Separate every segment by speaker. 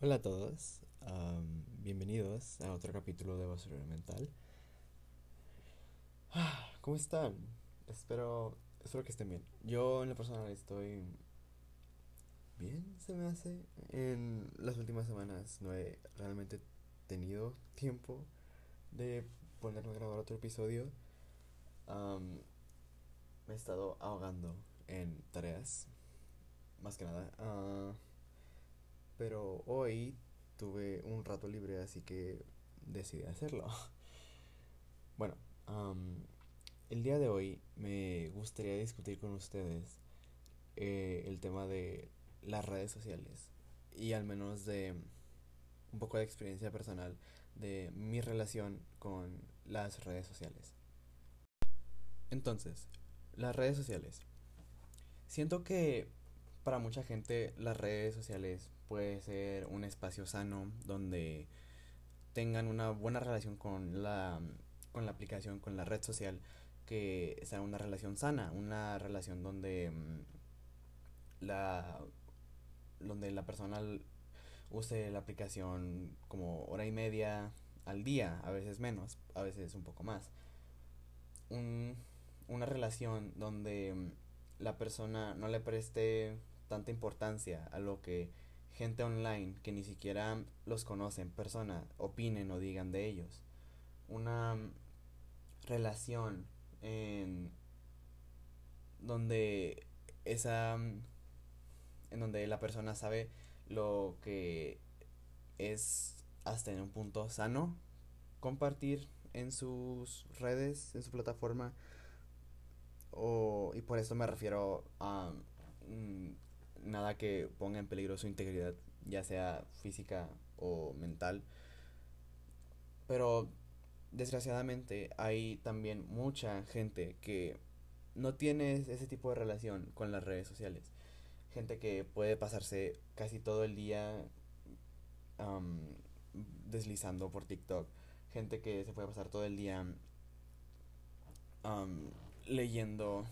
Speaker 1: Hola a todos, am, bienvenidos a otro capítulo de Basurero Mental. Ah, ¿Cómo están? Espero, espero que estén bien. Yo en lo personal estoy bien, se me hace. En las últimas semanas no he realmente tenido tiempo de ponerme a grabar otro episodio. Am, me he estado ahogando en tareas, más que nada. Ah, pero hoy tuve un rato libre, así que decidí hacerlo. Bueno, el día de hoy me gustaría discutir con ustedes eh, el tema de las redes sociales y al menos de un poco de experiencia personal de mi relación con las redes sociales. Entonces, las redes sociales. Siento que para mucha gente las redes sociales puede ser un espacio sano donde tengan una buena relación con la, con la aplicación, con la red social, que sea una relación sana, una relación donde mm, la, donde la persona use la aplicación como hora y media al día, a veces menos, a veces un poco más. Un, una relación donde mm, la persona no le preste tanta importancia a lo que gente online que ni siquiera los conoce en persona opinen o digan de ellos. Una mm, relación en donde esa mm, en donde la persona sabe lo que es hasta en un punto sano compartir en sus redes, en su plataforma o y por eso me refiero a mm, nada que ponga en peligro su integridad, ya sea física o mental, pero desgraciadamente hay también mucha gente que no tiene ese tipo de relación con las redes sociales. Gente que puede pasarse casi todo el día am, deslizando por TikTok. Gente que se puede pasar todo el día am, leyendo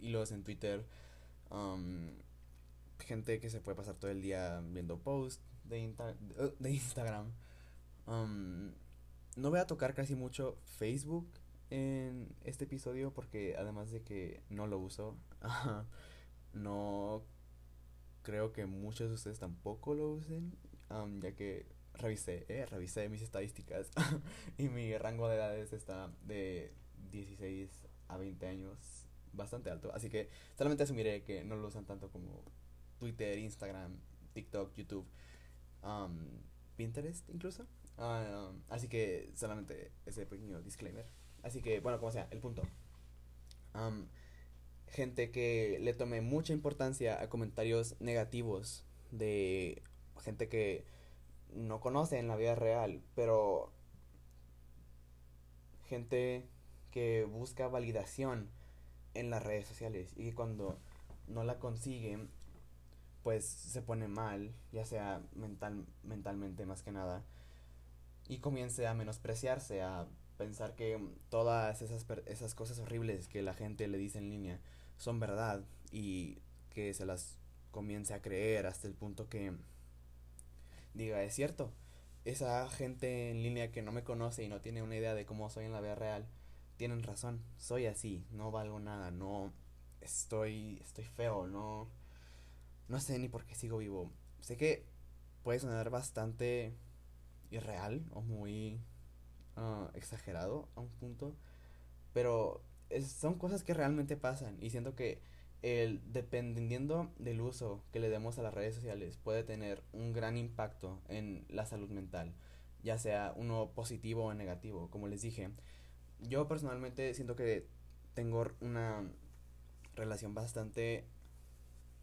Speaker 1: hilos en Twitter. am, gente que se puede pasar todo el día viendo posts de, Insta- de Instagram. am, no voy a tocar casi mucho Facebook en este episodio porque además de que no lo uso, no creo que muchos de ustedes tampoco lo usen, am, ya que revisé, eh, revisé mis estadísticas y mi rango de edades está de 16 a 20 años, bastante alto, así que solamente asumiré que no lo usan tanto como Twitter, Instagram, TikTok, YouTube, am, Pinterest incluso. Ah, um, así que solamente ese pequeño disclaimer. Así que, bueno, como sea, el punto. Am, gente que le tome mucha importancia a comentarios negativos de gente que no conoce en la vida real, pero gente que busca validación en las redes sociales y que cuando no la consigue, pues se pone mal, ya sea mental, mentalmente más que nada, y comience a menospreciarse, a pensar que todas esas, esas cosas horribles que la gente le dice en línea son verdad y que se las comience a creer hasta el punto que diga, es cierto, esa gente en línea que no me conoce y no tiene una idea de cómo soy en la vida real, tienen razón, soy así, no valgo nada, no estoy, estoy feo, no, no sé ni por qué sigo vivo. Sé que puede sonar bastante irreal o muy ah, exagerado a un punto, pero son cosas que realmente pasan y siento que el dependiendo del uso que le demos a las redes sociales puede tener un gran impacto en la salud mental, ya sea uno positivo o negativo, como les dije. Yo personalmente siento que tengo una relación bastante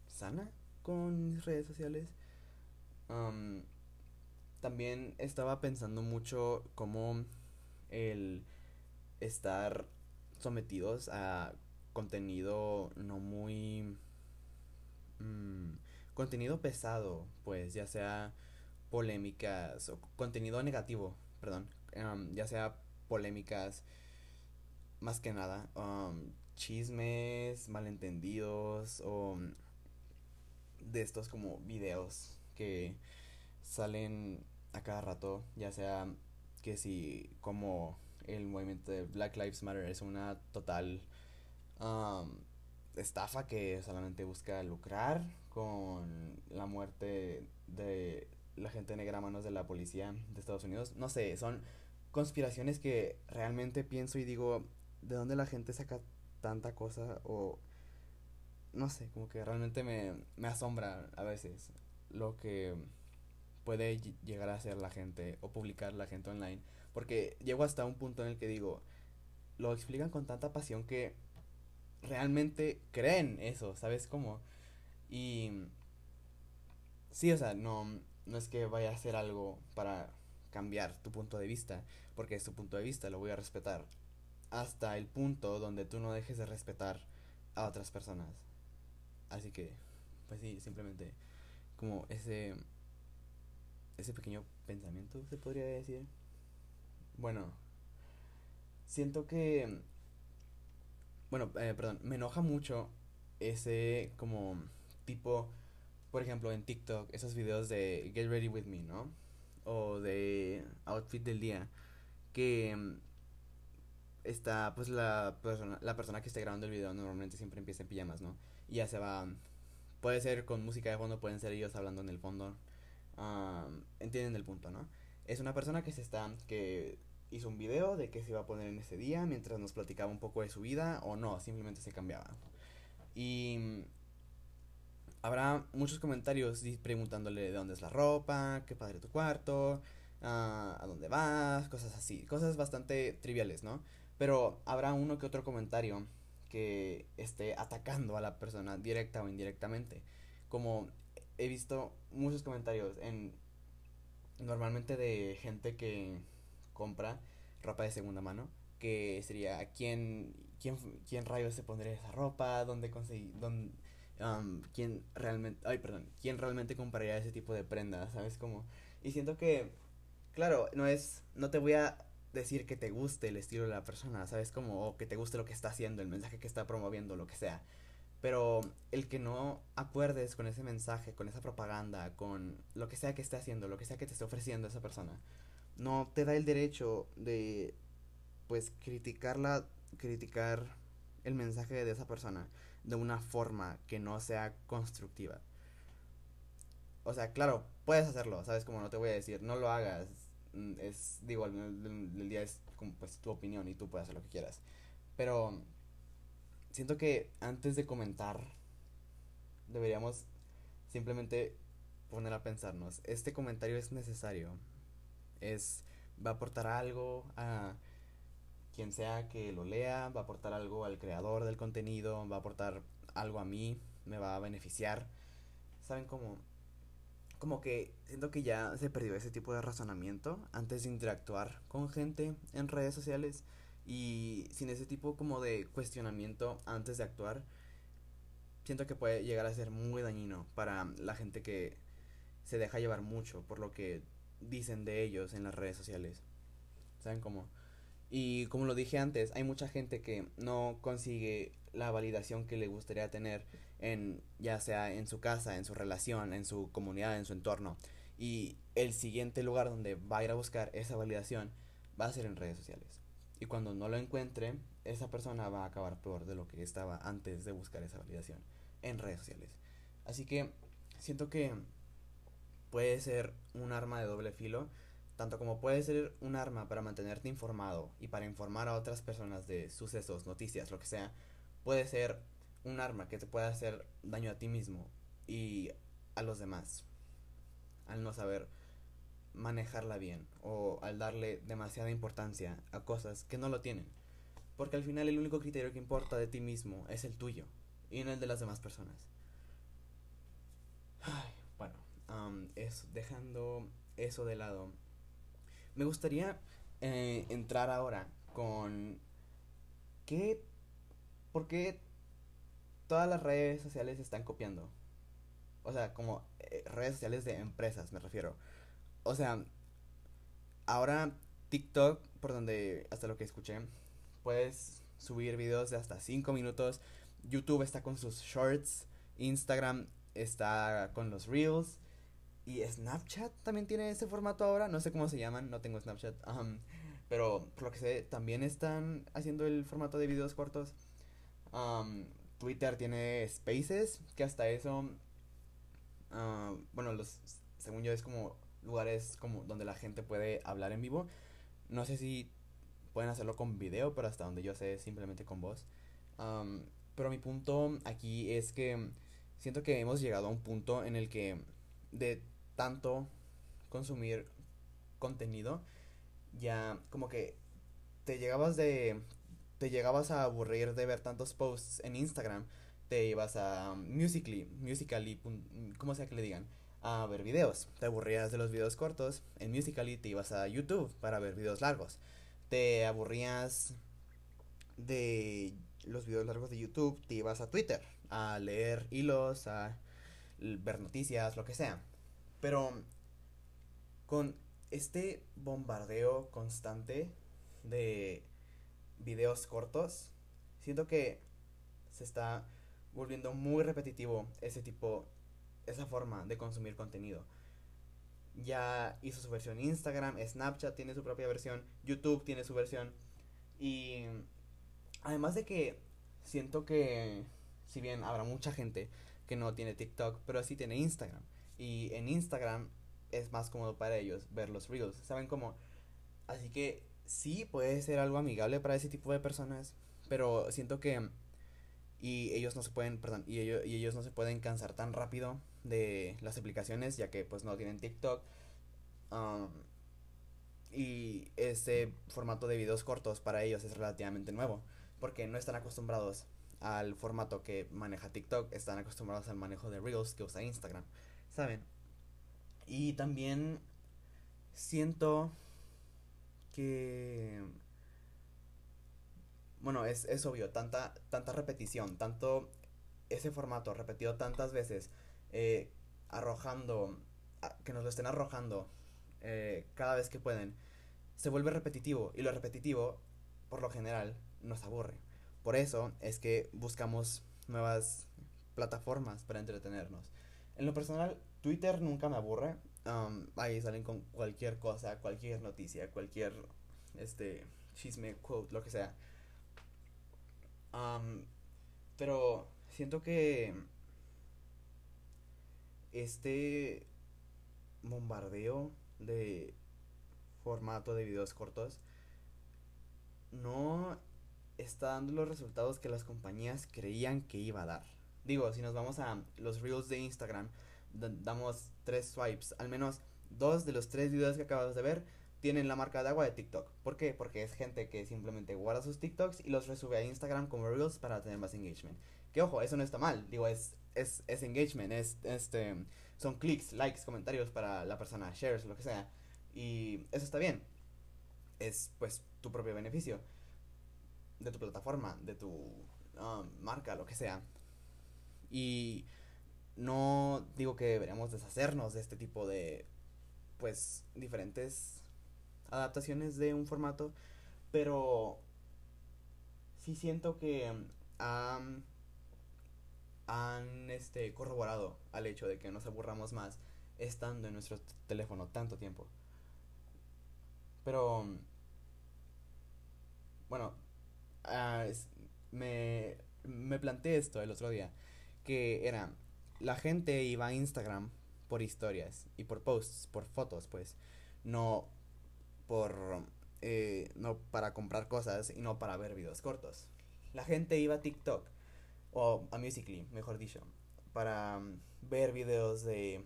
Speaker 1: sana con mis redes sociales. Am, también estaba pensando mucho cómo el estar sometidos a contenido no muy mm, contenido pesado, pues ya sea polémicas o contenido negativo, perdón, ya sea polémicas más que nada, chismes, malentendidos o de estos como videos que salen a cada rato, ya sea que si como el movimiento de Black Lives Matter es una total estafa que solamente busca lucrar con la muerte de la gente negra a manos de la policía de Estados Unidos. No sé, son conspiraciones que realmente pienso y digo, ¿de dónde la gente saca tanta cosa? O no sé, como que realmente me, me asombra a veces lo que puede llegar a hacer la gente o publicar la gente online. Porque llego hasta un punto en el que digo, lo explican con tanta pasión que realmente creen eso, ¿sabes cómo? Y sí, o sea, no, no es que vaya a hacer algo para cambiar tu punto de vista, porque es tu punto de vista, lo voy a respetar hasta el punto donde tú no dejes de respetar a otras personas. Así que, pues sí, simplemente como ese ese pequeño pensamiento, se podría decir. Bueno, siento que bueno, eh, perdón, me enoja mucho ese como tipo, por ejemplo, en TikTok, esos videos de Get Ready With Me, ¿no? O de Outfit del Día, que mm, está, pues la persona, la persona que esté grabando el video normalmente siempre empieza en pijamas, ¿no? Y ya se va, puede ser con música de fondo, pueden ser ellos hablando en el fondo. entienden el punto, ¿no? Es una persona que se está, que hizo un video de qué se iba a poner en ese día mientras nos platicaba un poco de su vida o no, simplemente se cambiaba. Y habrá muchos comentarios preguntándole de dónde es la ropa, qué padre tu cuarto, ah, a dónde vas, cosas así, cosas bastante triviales, ¿no? Pero habrá uno que otro comentario que esté atacando a la persona directa o indirectamente. Como he visto muchos comentarios en normalmente de gente que compra ropa de segunda mano, que sería quién, quién, quién rayos se pondría esa ropa, dónde conseguir, dónde, um, quién realmente, ay, perdón, quién realmente compraría ese tipo de prendas, ¿sabes? Como, y siento que, claro, no es, no te voy a decir que te guste el estilo de la persona, ¿sabes? Como, o que te guste lo que está haciendo, el mensaje que está promoviendo, lo que sea. Pero el que no acuerdes con ese mensaje, con esa propaganda, con lo que sea que esté haciendo, lo que sea que te esté ofreciendo esa persona, no te da el derecho de pues criticarla, criticar el mensaje de esa persona de una forma que no sea constructiva. O sea, claro, puedes hacerlo, ¿sabes? Como no te voy a decir, no lo hagas. Mm, es, digo, el día es pues tu opinión y tú puedes hacer lo que quieras. Pero siento que antes de comentar, deberíamos simplemente poner a pensarnos, ¿este comentario es necesario? es va a aportar algo a quien sea que lo lea, va a aportar algo al creador del contenido, va a aportar algo a mí, me va a beneficiar. ¿Saben cómo? Como que siento que ya se perdió ese tipo de razonamiento antes de interactuar con gente en redes sociales y sin ese tipo como de cuestionamiento antes de actuar, siento que puede llegar a ser muy dañino para la gente que se deja llevar mucho por lo que dicen de ellos en las redes sociales. ¿Saben cómo? Y como lo dije antes, hay mucha gente que no consigue la validación que le gustaría tener en ya sea en su casa, en su relación, en su comunidad, en su entorno. Y el siguiente lugar donde va a ir a buscar esa validación va a ser en redes sociales. Y cuando no lo encuentre, esa persona va a acabar peor de lo que estaba antes de buscar esa validación en redes sociales. Así que siento que puede ser un arma de doble filo, tanto como puede ser un arma para mantenerte informado y para informar a otras personas de sucesos, noticias, lo que sea, puede ser un arma que te puede hacer daño a ti mismo y a los demás al no saber manejarla bien o al darle demasiada importancia a cosas que no lo tienen. Porque al final el único criterio que importa de ti mismo es el tuyo y no el de las demás personas. Ay, es, dejando eso de lado, me gustaría eh, entrar ahora con qué, por qué todas las redes sociales están copiando. O sea, como eh, redes sociales de empresas, me refiero. O sea, ahora TikTok, por donde hasta lo que escuché, puedes subir videos de hasta 5 minutos. YouTube está con sus shorts. Instagram está con los reels. Y Snapchat también tiene ese formato ahora. No sé cómo se llaman, no tengo Snapchat. pero por lo que sé, también están haciendo el formato de videos cortos. Twitter tiene Spaces, que hasta eso. Ah, bueno, los, según yo es como lugares como donde la gente puede hablar en vivo. No sé si pueden hacerlo con video, pero hasta donde yo sé, simplemente con voz. pero mi punto aquí es que siento que hemos llegado a un punto en el que de tanto consumir contenido, ya como que te llegabas de te llegabas a aburrir de ver tantos posts en Instagram, te ibas a Musically, Musically, como sea que le digan, a ver videos. Te aburrías de los videos cortos, en Musically te ibas a YouTube para ver videos largos. Te aburrías de los videos largos de YouTube, te ibas a Twitter a leer hilos, a ver noticias, lo que sea. Pero con este bombardeo constante de videos cortos, siento que se está volviendo muy repetitivo ese tipo, esa forma de consumir contenido. Ya hizo su versión Instagram, Snapchat tiene su propia versión, YouTube tiene su versión. Y además de que siento que, si bien habrá mucha gente que no tiene TikTok, pero sí tiene Instagram. Y en Instagram es más cómodo para ellos ver los reels. ¿Saben cómo? Así que sí puede ser algo amigable para ese tipo de personas, pero siento que y ellos no se pueden, perdón, y ellos, y ellos no se pueden cansar tan rápido de las aplicaciones ya que pues no tienen TikTok. Um, y este formato de videos cortos para ellos es relativamente nuevo porque no están acostumbrados al formato que maneja TikTok, están acostumbrados al manejo de Reels que usa Instagram. ¿Saben? Y también siento que... Bueno, es, es obvio, tanta, tanta repetición, tanto ese formato repetido tantas veces, eh, arrojando, que nos lo estén arrojando eh, cada vez que pueden, se vuelve repetitivo y lo repetitivo, por lo general, nos aburre. Por eso es que buscamos nuevas plataformas para entretenernos. En lo personal, Twitter nunca me aburre. ahí salen con cualquier cosa, cualquier noticia, cualquier este chisme, quote, lo que sea. pero siento que este bombardeo de formato de videos cortos no está dando los resultados que las compañías creían que iba a dar. Digo, si nos vamos a los reels de Instagram, damos tres swipes, al menos dos de los tres videos que acabas de ver tienen la marca de agua de TikTok. ¿Por qué? Porque es gente que simplemente guarda sus TikToks y los resube a Instagram como reels para tener más engagement. Que ojo, eso no está mal, digo, es, es, es engagement, es, este, son clics, likes, comentarios para la persona, shares, lo que sea. Y eso está bien. Es pues tu propio beneficio de tu plataforma, de tu um, marca, lo que sea. Y no digo que deberíamos deshacernos de este tipo de, pues, diferentes adaptaciones de un formato, pero sí siento que han, han este, corroborado al hecho de que nos aburramos más estando en nuestro teléfono tanto tiempo. Pero, bueno, uh, me, me planteé esto el otro día, que era, la gente iba a Instagram por historias y por posts, por fotos, pues, no por, eh, no para comprar cosas y no para ver videos cortos. La gente iba a TikTok o a Musically, mejor dicho, para um, ver videos de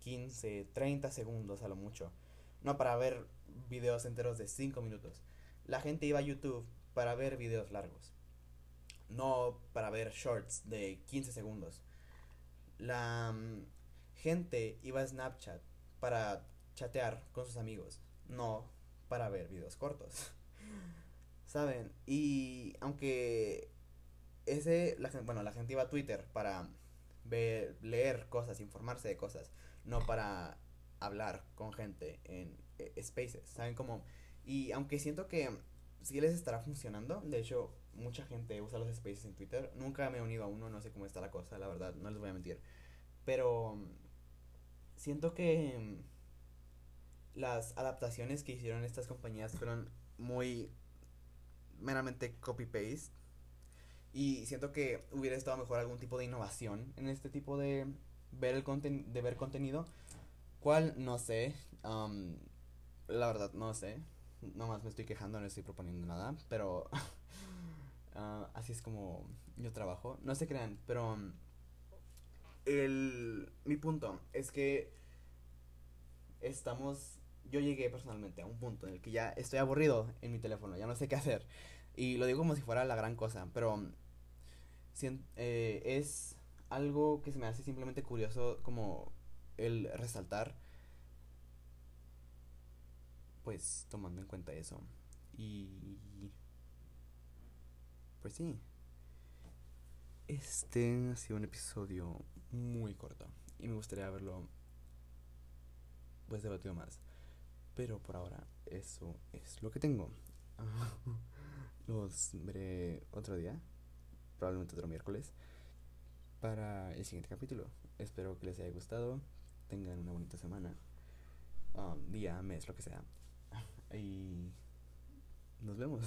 Speaker 1: 15, 30 segundos a lo mucho, no para ver videos enteros de 5 minutos. La gente iba a YouTube para ver videos largos, no para ver shorts de 15 segundos. La mm, gente iba a Snapchat para chatear con sus amigos, no para ver videos cortos. ¿Saben? Y aunque ese, la, bueno, la gente iba a Twitter para ver, leer cosas, informarse de cosas, no para hablar con gente en eh, spaces, ¿saben cómo? Y aunque siento que si les estará funcionando. De hecho, mucha gente usa los spaces en Twitter. Nunca me he unido a uno, no sé cómo está la cosa, la verdad, no les voy a mentir. Pero siento que mm, las adaptaciones que hicieron estas compañías fueron muy meramente copy-paste. Y siento que hubiera estado mejor algún tipo de innovación en este tipo de ver el conten de ver contenido. ¿Cuál? No sé. Um, la verdad, no sé. Nomás me estoy quejando, no estoy proponiendo nada. Pero uh, así es como yo trabajo. No se crean, pero el, mi punto es que estamos yo llegué personalmente a un punto en el que ya estoy aburrido en mi teléfono, ya no sé qué hacer. Y lo digo como si fuera la gran cosa, pero eh, es algo que se me hace simplemente curioso como el resaltar, pues tomando en cuenta eso. Y... Pues sí. Este ha sido un episodio muy corto y me gustaría haberlo pues debatido más. Pero por ahora eso es lo que tengo. Los veré otro día, probablemente otro miércoles, para el siguiente capítulo. Espero que les haya gustado, tengan una bonita semana, um, día, mes, lo que sea. Y nos vemos.